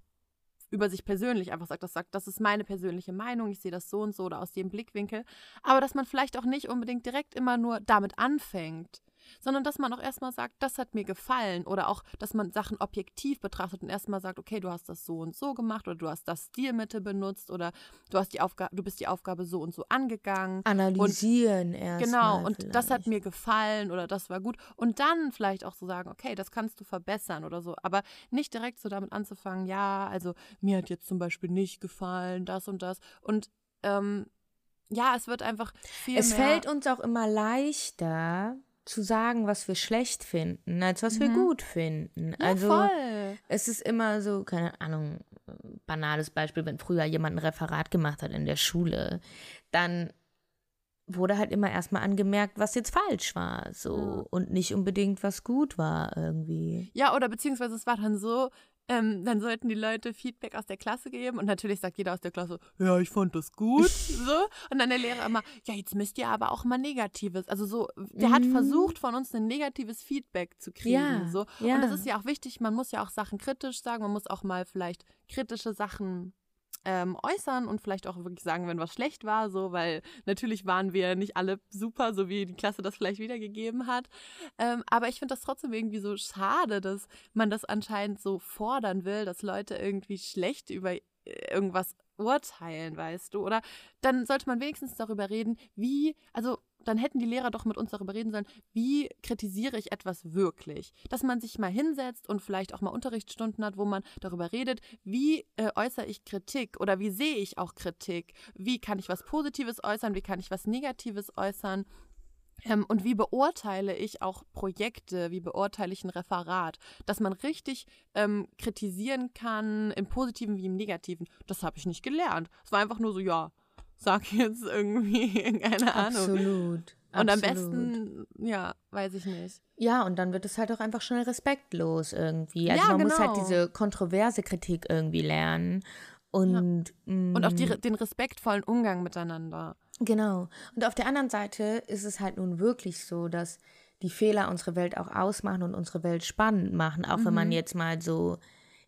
über sich persönlich einfach sagt, das sagt, das ist meine persönliche Meinung, ich sehe das so und so oder aus dem Blickwinkel, aber dass man vielleicht auch nicht unbedingt direkt immer nur damit anfängt, sondern dass man auch erstmal sagt, das hat mir gefallen oder auch, dass man Sachen objektiv betrachtet und erstmal sagt, okay, du hast das so und so gemacht oder du hast das Stilmittel benutzt oder du hast die Aufgabe, du bist die Aufgabe so und so angegangen. Analysieren erst. Genau, und vielleicht. das hat mir gefallen oder das war gut. Und dann vielleicht auch so sagen, okay, das kannst du verbessern oder so. Aber nicht direkt so damit anzufangen, ja, also mir hat jetzt zum Beispiel nicht gefallen, das und das. Und ähm, ja, es wird einfach viel es mehr. Es fällt uns auch immer leichter, zu sagen, was wir schlecht finden, als was mhm. wir gut finden. Ja, also voll. es ist immer so, keine Ahnung, banales Beispiel, wenn früher jemand ein Referat gemacht hat in der Schule, dann wurde halt immer erstmal angemerkt, was jetzt falsch war, so ja. und nicht unbedingt was gut war irgendwie. Ja, oder beziehungsweise es war dann so, ähm, dann sollten die Leute Feedback aus der Klasse geben und natürlich sagt jeder aus der Klasse, ja, ich fand das gut, <laughs> so. Und dann der Lehrer immer, ja, jetzt müsst ihr aber auch mal Negatives. Also so, der mhm. hat versucht, von uns ein negatives Feedback zu kriegen, ja, so. Ja. Und das ist ja auch wichtig, man muss ja auch Sachen kritisch sagen, man muss auch mal vielleicht kritische Sachen ähm, äußern und vielleicht auch wirklich sagen, wenn was schlecht war, so, weil natürlich waren wir nicht alle super, so wie die Klasse das vielleicht wiedergegeben hat. Ähm, aber ich finde das trotzdem irgendwie so schade, dass man das anscheinend so fordern will, dass Leute irgendwie schlecht über äh, irgendwas urteilen, weißt du? Oder dann sollte man wenigstens darüber reden, wie, also dann hätten die Lehrer doch mit uns darüber reden sollen, wie kritisiere ich etwas wirklich. Dass man sich mal hinsetzt und vielleicht auch mal Unterrichtsstunden hat, wo man darüber redet, wie äh, äußere ich Kritik oder wie sehe ich auch Kritik, wie kann ich was Positives äußern, wie kann ich was Negatives äußern. Ähm, und wie beurteile ich auch Projekte, wie beurteile ich ein Referat, dass man richtig ähm, kritisieren kann, im Positiven wie im Negativen. Das habe ich nicht gelernt. Es war einfach nur so, ja, sag jetzt irgendwie, <laughs> keine Ahnung. Absolut. Und am besten, ja, weiß ich nicht. Ja, und dann wird es halt auch einfach schnell respektlos irgendwie. Also ja, man genau. muss halt genau. diese kontroverse Kritik irgendwie lernen. Und, ja. und auch die, mm. den respektvollen Umgang miteinander. Genau. Und auf der anderen Seite ist es halt nun wirklich so, dass die Fehler unsere Welt auch ausmachen und unsere Welt spannend machen. Auch mhm. wenn man mhm. jetzt mal so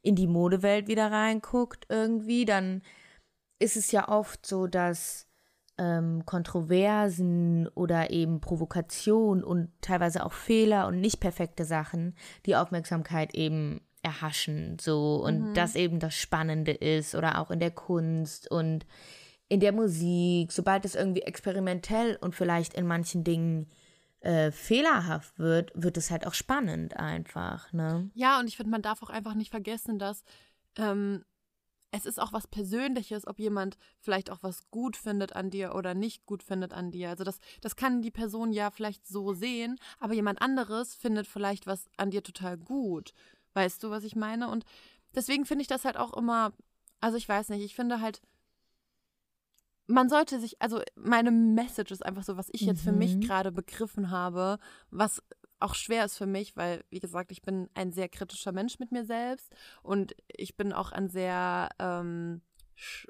in die Modewelt wieder reinguckt irgendwie, dann ist es ja oft so, dass ähm, Kontroversen oder eben Provokation und teilweise auch Fehler und nicht perfekte Sachen die Aufmerksamkeit eben erhaschen so und mhm. das eben das Spannende ist oder auch in der Kunst und in der Musik, sobald es irgendwie experimentell und vielleicht in manchen Dingen äh, fehlerhaft wird, wird es halt auch spannend einfach. Ne? Ja, und ich finde, man darf auch einfach nicht vergessen, dass ähm, es ist auch was Persönliches, ob jemand vielleicht auch was gut findet an dir oder nicht gut findet an dir. Also das, das kann die Person ja vielleicht so sehen, aber jemand anderes findet vielleicht was an dir total gut. Weißt du, was ich meine? Und deswegen finde ich das halt auch immer, also ich weiß nicht, ich finde halt, man sollte sich, also meine Message ist einfach so, was ich jetzt für mich mhm. gerade begriffen habe, was auch schwer ist für mich, weil, wie gesagt, ich bin ein sehr kritischer Mensch mit mir selbst und ich bin auch ein sehr, ähm,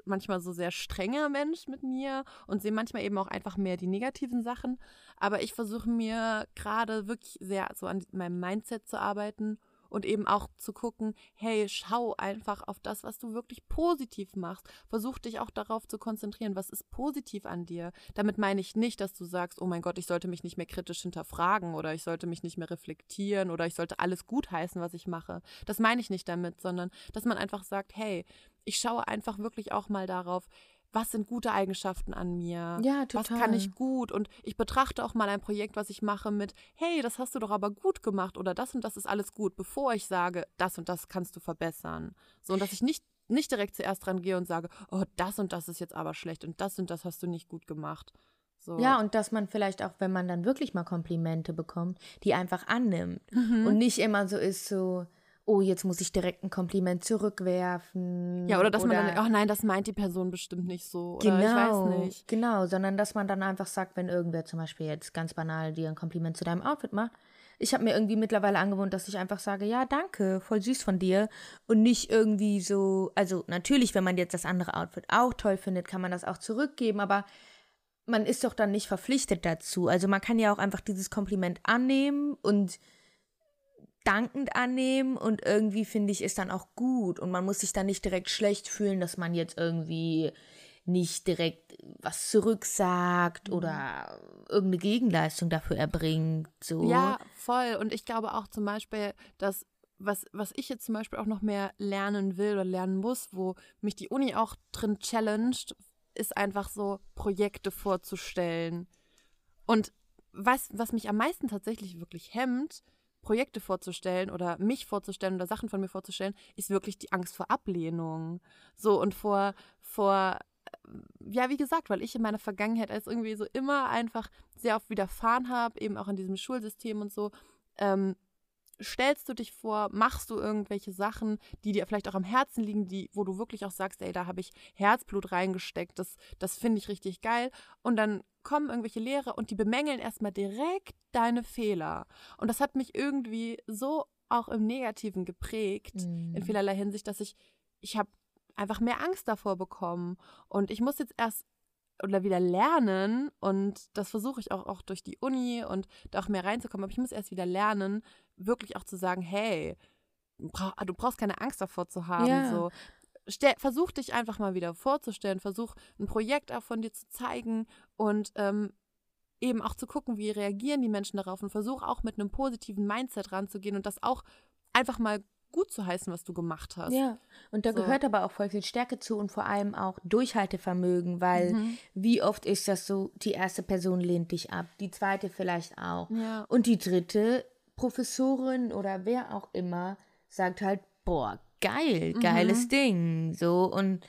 manchmal so sehr strenger Mensch mit mir und sehe manchmal eben auch einfach mehr die negativen Sachen. Aber ich versuche mir gerade wirklich sehr so an meinem Mindset zu arbeiten und eben auch zu gucken, hey, schau einfach auf das, was du wirklich positiv machst. Versuch dich auch darauf zu konzentrieren, was ist positiv an dir. Damit meine ich nicht, dass du sagst, oh mein Gott, ich sollte mich nicht mehr kritisch hinterfragen oder ich sollte mich nicht mehr reflektieren oder ich sollte alles gutheißen, was ich mache. Das meine ich nicht damit, sondern dass man einfach sagt, hey, ich schaue einfach wirklich auch mal darauf, was sind gute Eigenschaften an mir? Ja, total. Was kann ich gut? Und ich betrachte auch mal ein Projekt, was ich mache mit, hey, das hast du doch aber gut gemacht oder das und das ist alles gut, bevor ich sage, das und das kannst du verbessern. So, und dass ich nicht, nicht direkt zuerst dran gehe und sage, oh, das und das ist jetzt aber schlecht und das und das hast du nicht gut gemacht. So. Ja, und dass man vielleicht auch, wenn man dann wirklich mal Komplimente bekommt, die einfach annimmt mhm. und nicht immer so ist, so, oh, jetzt muss ich direkt ein Kompliment zurückwerfen. Ja, oder dass man dann, oh nein, das meint die Person bestimmt nicht so. Oder genau, ich weiß nicht. genau, sondern dass man dann einfach sagt, wenn irgendwer zum Beispiel jetzt ganz banal dir ein Kompliment zu deinem Outfit macht, ich habe mir irgendwie mittlerweile angewohnt, dass ich einfach sage, ja, danke, voll süß von dir. Und nicht irgendwie so, also natürlich, wenn man jetzt das andere Outfit auch toll findet, kann man das auch zurückgeben, aber man ist doch dann nicht verpflichtet dazu. Also man kann ja auch einfach dieses Kompliment annehmen und dankend annehmen und irgendwie finde ich ist dann auch gut und man muss sich dann nicht direkt schlecht fühlen, dass man jetzt irgendwie nicht direkt was zurücksagt Mhm. oder irgendeine Gegenleistung dafür erbringt. So. Ja, voll. Und ich glaube auch zum Beispiel, dass was, was ich jetzt zum Beispiel auch noch mehr lernen will oder lernen muss, wo mich die Uni auch drin challenged, ist einfach so Projekte vorzustellen. Und was, was mich am meisten tatsächlich wirklich hemmt, Projekte vorzustellen oder mich vorzustellen oder Sachen von mir vorzustellen, ist wirklich die Angst vor Ablehnung. So und vor, vor, äh, ja, wie gesagt, weil ich in meiner Vergangenheit als irgendwie so immer einfach sehr oft widerfahren habe, eben auch in diesem Schulsystem und so, ähm, stellst du dich vor, machst du irgendwelche Sachen, die dir vielleicht auch am Herzen liegen, die, wo du wirklich auch sagst, ey, da habe ich Herzblut reingesteckt, das, das finde ich richtig geil. Und dann kommen irgendwelche Lehrer und die bemängeln erstmal direkt deine Fehler. Und das hat mich irgendwie so auch im Negativen geprägt, Mhm. in vielerlei Hinsicht, dass ich, ich habe einfach mehr Angst davor bekommen. Und ich muss jetzt erst oder wieder lernen und das versuche ich auch, auch durch die Uni und da auch mehr reinzukommen, aber ich muss erst wieder lernen, wirklich auch zu sagen, hey, bra du brauchst keine Angst davor zu haben. Ja. So. Stell, versuch dich einfach mal wieder vorzustellen, versuch ein Projekt auch von dir zu zeigen und ähm, eben auch zu gucken, wie reagieren die Menschen darauf und versuch auch mit einem positiven Mindset ranzugehen und das auch einfach mal gut zu heißen, was du gemacht hast. Ja, und da So. gehört aber auch voll viel Stärke zu und vor allem auch Durchhaltevermögen, weil Mhm. wie oft ist das so, die erste Person lehnt dich ab, die zweite vielleicht auch. Ja. Und die dritte Professorin oder wer auch immer sagt halt, boah, geil, geiles Ding. So, und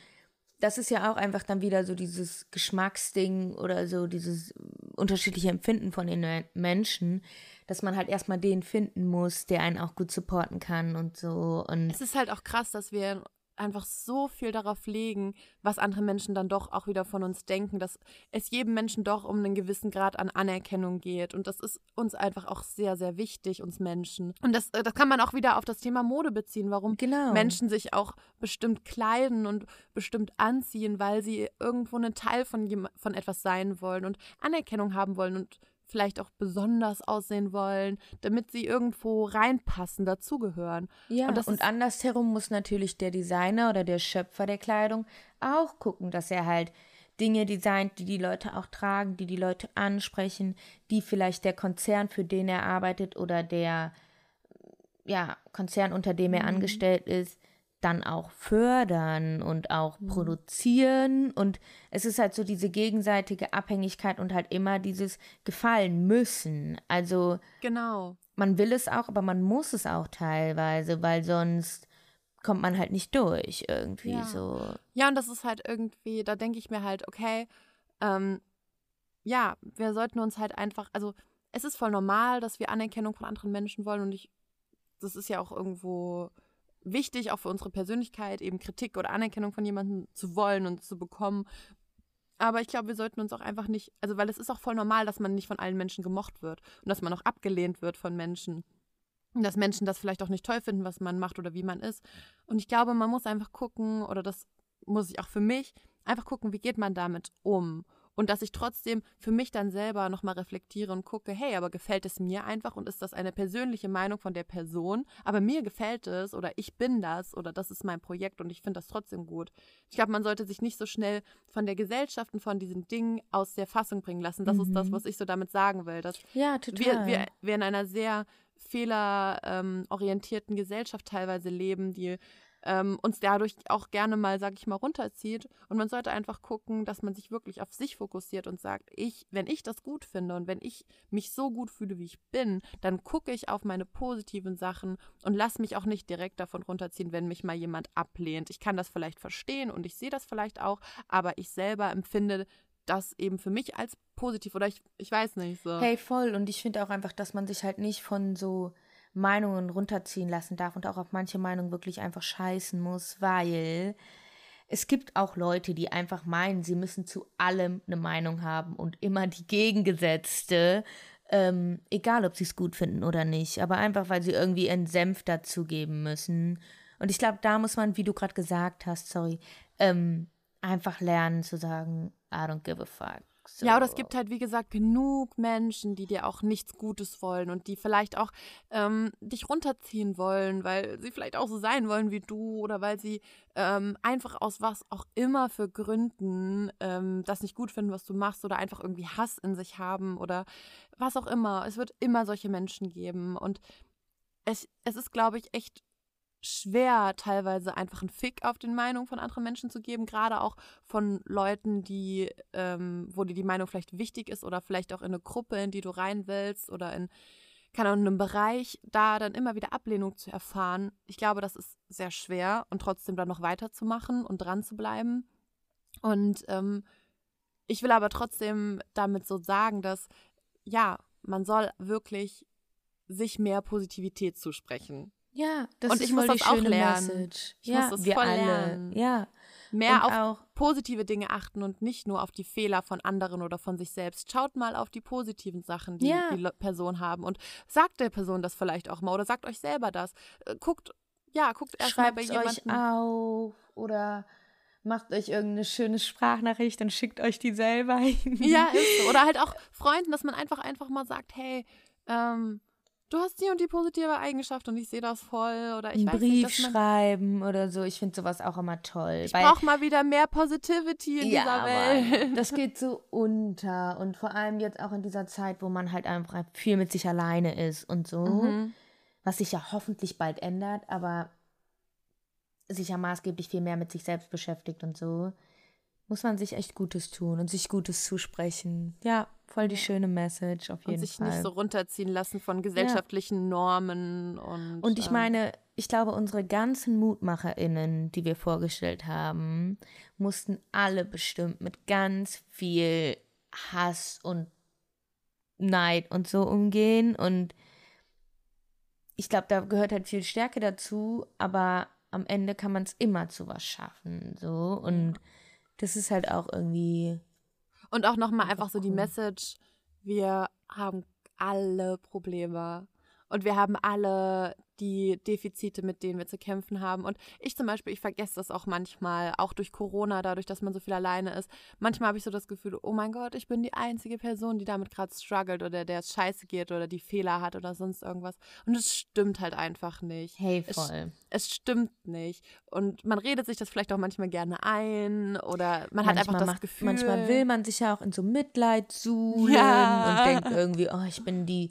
das ist ja auch einfach dann wieder so dieses Geschmacksding oder so dieses unterschiedliche Empfinden von den Me- Menschen, dass man halt erstmal den finden muss, der einen auch gut supporten kann und so. Und Es ist halt auch krass, dass wir einfach so viel darauf legen, was andere Menschen dann doch auch wieder von uns denken, dass es jedem Menschen doch um einen gewissen Grad an Anerkennung geht. Und das ist uns einfach auch sehr, sehr wichtig, uns Menschen. Und das, äh, das kann man auch wieder auf das Thema Mode beziehen, warum Genau. Menschen sich auch bestimmt kleiden und bestimmt anziehen, weil sie irgendwo ein Teil von, von etwas sein wollen und Anerkennung haben wollen und vielleicht auch besonders aussehen wollen, damit sie irgendwo reinpassen, dazugehören. Ja, Und und, andersherum muss natürlich der Designer oder der Schöpfer der Kleidung auch gucken, dass er halt Dinge designt, die die Leute auch tragen, die die Leute ansprechen, die vielleicht der Konzern, für den er arbeitet oder der ja, Konzern, unter dem er angestellt ist, dann auch fördern und auch produzieren. Und es ist halt so diese gegenseitige Abhängigkeit und halt immer dieses Gefallen müssen. Also Genau. man will es auch, aber man muss es auch teilweise, weil sonst kommt man halt nicht durch irgendwie Ja. so. Ja, und das ist halt irgendwie, da denke ich mir halt, okay, ähm, ja, wir sollten uns halt einfach, also es ist voll normal, dass wir Anerkennung von anderen Menschen wollen und ich, das ist ja auch irgendwo wichtig, auch für unsere Persönlichkeit, eben Kritik oder Anerkennung von jemandem zu wollen und zu bekommen. Aber ich glaube, wir sollten uns auch einfach nicht, also weil es ist auch voll normal, dass man nicht von allen Menschen gemocht wird und dass man auch abgelehnt wird von Menschen. Und dass Menschen das vielleicht auch nicht toll finden, was man macht oder wie man ist. Und ich glaube, man muss einfach gucken, oder das muss ich auch für mich, einfach gucken, wie geht man damit um. Und dass ich trotzdem für mich dann selber nochmal reflektiere und gucke, hey, aber gefällt es mir einfach und ist das eine persönliche Meinung von der Person? Aber mir gefällt es oder ich bin das oder das ist mein Projekt und ich finde das trotzdem gut. Ich glaube, man sollte sich nicht so schnell von der Gesellschaft und von diesen Dingen aus der Fassung bringen lassen. Das ist das, was ich so damit sagen will. Dass Ja, wir, wir, wir in einer sehr fehlerorientierten Gesellschaft teilweise leben, die ähm, uns dadurch auch gerne mal, sag ich mal, runterzieht. Und man sollte einfach gucken, dass man sich wirklich auf sich fokussiert und sagt, ich, wenn ich das gut finde und wenn ich mich so gut fühle, wie ich bin, dann gucke ich auf meine positiven Sachen und lass mich auch nicht direkt davon runterziehen, wenn mich mal jemand ablehnt. Ich kann das vielleicht verstehen und ich sehe das vielleicht auch, aber ich selber empfinde das eben für mich als positiv oder ich, ich weiß nicht so. Hey, voll. Und ich finde auch einfach, dass man sich halt nicht von so Meinungen runterziehen lassen darf und auch auf manche Meinungen wirklich einfach scheißen muss, weil es gibt auch Leute, die einfach meinen, sie müssen zu allem eine Meinung haben und immer die gegengesetzte, ähm, egal ob sie es gut finden oder nicht, aber einfach, weil sie irgendwie ihren Senf dazugeben müssen. Und ich glaube, da muss man, wie du gerade gesagt hast, sorry, ähm, einfach lernen zu sagen, I don't give a fuck. So. Ja, oder es gibt halt, wie gesagt, genug Menschen, die dir auch nichts Gutes wollen und die vielleicht auch ähm, dich runterziehen wollen, weil sie vielleicht auch so sein wollen wie du oder weil sie ähm, einfach aus was auch immer für Gründen ähm, das nicht gut finden, was du machst oder einfach irgendwie Hass in sich haben oder was auch immer. Es wird immer solche Menschen geben und es, es ist, glaube ich, echt schwer, teilweise einfach einen Fick auf den Meinungen von anderen Menschen zu geben, gerade auch von Leuten, die, ähm, wo dir die Meinung vielleicht wichtig ist oder vielleicht auch in eine Gruppe, in die du rein willst oder in, keine Ahnung, einem Bereich, da dann immer wieder Ablehnung zu erfahren. Ich glaube, das ist sehr schwer und trotzdem dann noch weiterzumachen und dran zu bleiben. Und ähm, ich will aber trotzdem damit so sagen, dass ja, man soll wirklich sich mehr Positivität zusprechen. Ja, das und ist ich muss das auch lernen. Message. Ich ja, muss das wir voll alle. lernen. Ja. Mehr und auf auch positive Dinge achten und nicht nur auf die Fehler von anderen oder von sich selbst. Schaut mal auf die positiven Sachen, die Ja. die Person haben und sagt der Person das vielleicht auch mal oder sagt euch selber das. Äh, Guckt, ja, guckt erst mal schreibt bei es euch jemandem. auf oder macht euch irgendeine schöne Sprachnachricht und schickt euch die selber <laughs> hin. Ja, ist so. Oder halt auch Freunden, dass man einfach einfach mal sagt, hey, ähm, du hast die und die positive Eigenschaft und ich sehe das voll oder ich einen weiß Brief nicht, dass man, schreiben oder so. Ich finde sowas auch immer toll. ich brauche mal wieder mehr Positivity in ja, dieser Mann, Welt. <laughs> das geht so unter. Und vor allem jetzt auch in dieser Zeit, wo man halt einfach viel mit sich alleine ist und so. Mhm. Was sich ja hoffentlich bald ändert, aber sich ja maßgeblich viel mehr mit sich selbst beschäftigt und so. Muss man sich echt Gutes tun und sich Gutes zusprechen. Ja, voll die schöne Message auf Und jeden sich Fall. nicht so runterziehen lassen von gesellschaftlichen Normen und. Und ich ähm, meine, ich glaube, unsere ganzen MutmacherInnen, die wir vorgestellt haben, mussten alle bestimmt mit ganz viel Hass und Neid und so umgehen. Und ich glaube, da gehört halt viel Stärke dazu, aber am Ende kann man es immer zu was schaffen. So. Und das ist halt auch irgendwie. Und auch nochmal Einfach einfach so die. Message: Wir haben alle Probleme. Und wir haben alle die Defizite, mit denen wir zu kämpfen haben. Und ich zum Beispiel, ich vergesse das auch manchmal, auch durch Corona, dadurch, dass man so viel alleine ist. Manchmal habe ich so das Gefühl, oh mein Gott, ich bin die einzige Person, die damit gerade struggelt oder der es scheiße geht oder die Fehler hat oder sonst irgendwas. Und es stimmt halt einfach nicht. Hey, Es- voll. Es stimmt nicht. Und man redet sich das vielleicht auch manchmal gerne ein oder man hat einfach das macht, Gefühl. Manchmal will man sich ja auch in so Mitleid suhlen Ja. und denkt irgendwie, oh, ich bin die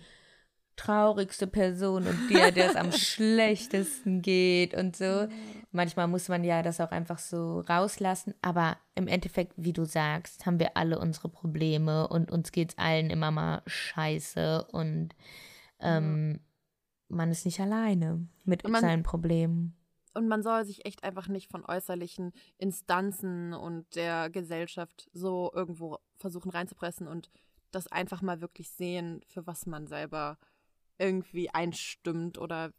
traurigste Person und der, der es am <laughs> schlechtesten geht und so. Manchmal muss man ja das auch einfach so rauslassen, aber im Endeffekt, wie du sagst, haben wir alle unsere Probleme und uns geht's allen immer mal scheiße und ähm, man ist nicht alleine mit man- seinen Problemen. Und man soll sich echt einfach nicht von äußerlichen Instanzen und der Gesellschaft so irgendwo versuchen reinzupressen und das einfach mal wirklich sehen, für was man selber irgendwie einstimmt oder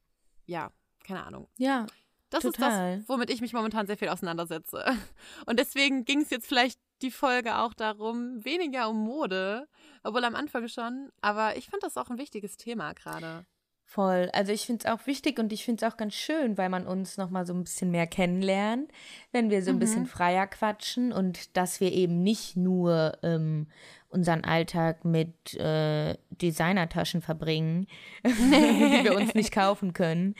ja, keine Ahnung. Ja, Das Total. ist das, womit ich mich momentan sehr viel auseinandersetze. <laughs> Und deswegen ging es jetzt vielleicht die Folge auch darum, weniger um Mode, obwohl am Anfang schon, aber ich fand das auch ein wichtiges Thema gerade. Voll. Also ich finde es auch wichtig und ich finde es auch ganz schön, weil man uns nochmal so ein bisschen mehr kennenlernt, wenn wir so ein bisschen freier quatschen und dass wir eben nicht nur ähm, unseren Alltag mit äh, Designertaschen verbringen, <laughs> die wir uns nicht kaufen können,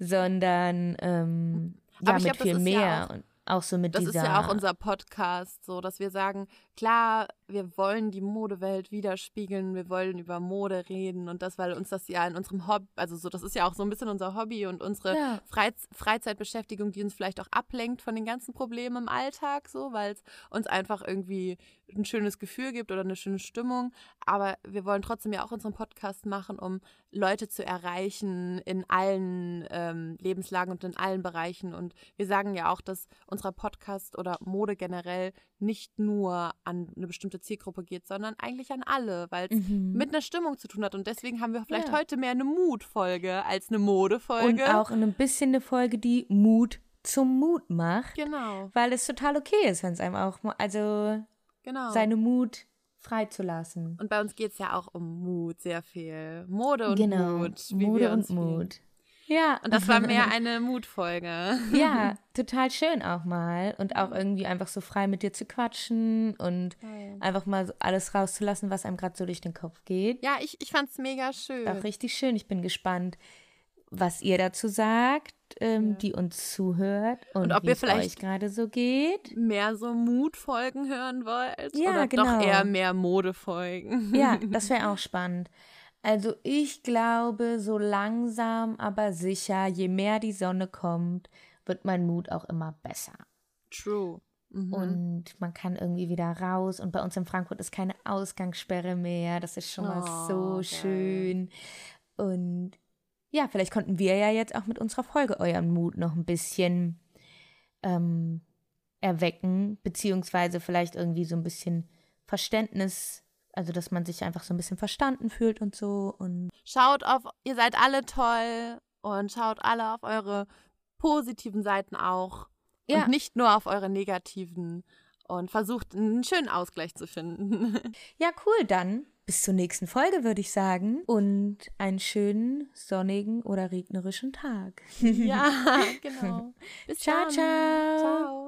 sondern ähm, ja, mit glaub, das viel ist ja mehr auch- und auch so mit Das dieser ist ja auch unser Podcast, so dass wir sagen, klar, wir wollen die Modewelt widerspiegeln, wir wollen über Mode reden und das, weil uns das ja in unserem Hobby, also so, das ist ja auch so ein bisschen unser Hobby und unsere Ja. Freiz Freizeitbeschäftigung, die uns vielleicht auch ablenkt von den ganzen Problemen im Alltag, so, weil es uns einfach irgendwie ein schönes Gefühl gibt oder eine schöne Stimmung. Aber wir wollen trotzdem ja auch unseren Podcast machen, um Leute zu erreichen in allen ähm, Lebenslagen und in allen Bereichen. Und wir sagen ja auch, dass unser Podcast oder Mode generell nicht nur an eine bestimmte Zielgruppe geht, sondern eigentlich an alle, weil es Mhm. mit einer Stimmung zu tun hat. Und deswegen haben wir vielleicht Ja. heute mehr eine Mutfolge als eine Modefolge. Und auch ein bisschen eine Folge, die Mut zum Mut macht. Genau, Weil es total okay ist, wenn es einem auch, also genau. seine Mut freizulassen. und bei uns geht es ja auch um Mut, sehr viel. Mode und genau. Mut. Wie Mode wir und uns fühlen. Mut. Ja. Und das war mehr eine Mutfolge. <laughs> ja, <laughs> total schön auch mal. Und auch irgendwie einfach so frei mit dir zu quatschen und einfach mal alles rauszulassen, was einem gerade so durch den Kopf geht. Ja, ich, ich fand es mega schön. Auch richtig schön. Ich bin gespannt, was ihr dazu sagt, ähm, Ja. die uns zuhört und, Und ob ihr vielleicht- euch gerade so geht. mehr so Mutfolgen hören wollt? Ja, oder genau. doch eher mehr Modefolgen? Ja, das <laughs> wäre auch spannend. Also ich glaube, so langsam, aber sicher, je mehr die Sonne kommt, wird mein Mut auch immer besser. True. Mhm. Und man kann irgendwie wieder raus. Und bei uns in Frankfurt ist keine Ausgangssperre mehr. Das ist schon mal Oh, so geil. schön. Und ja, vielleicht konnten wir ja jetzt auch mit unserer Folge euren Mut noch ein bisschen ähm, erwecken, beziehungsweise vielleicht irgendwie so ein bisschen Verständnis, also dass man sich einfach so ein bisschen verstanden fühlt und so. Und Schaut auf, ihr seid alle toll und schaut alle auf eure positiven Seiten auch. Ja. Und nicht nur auf eure negativen. Und versucht einen schönen Ausgleich zu finden. <laughs> ja, cool, dann bis zur nächsten Folge, würde ich sagen. Und einen schönen sonnigen oder regnerischen Tag. ja, <laughs> genau. <laughs> Bis Ciao, dann. ciao. Ciao.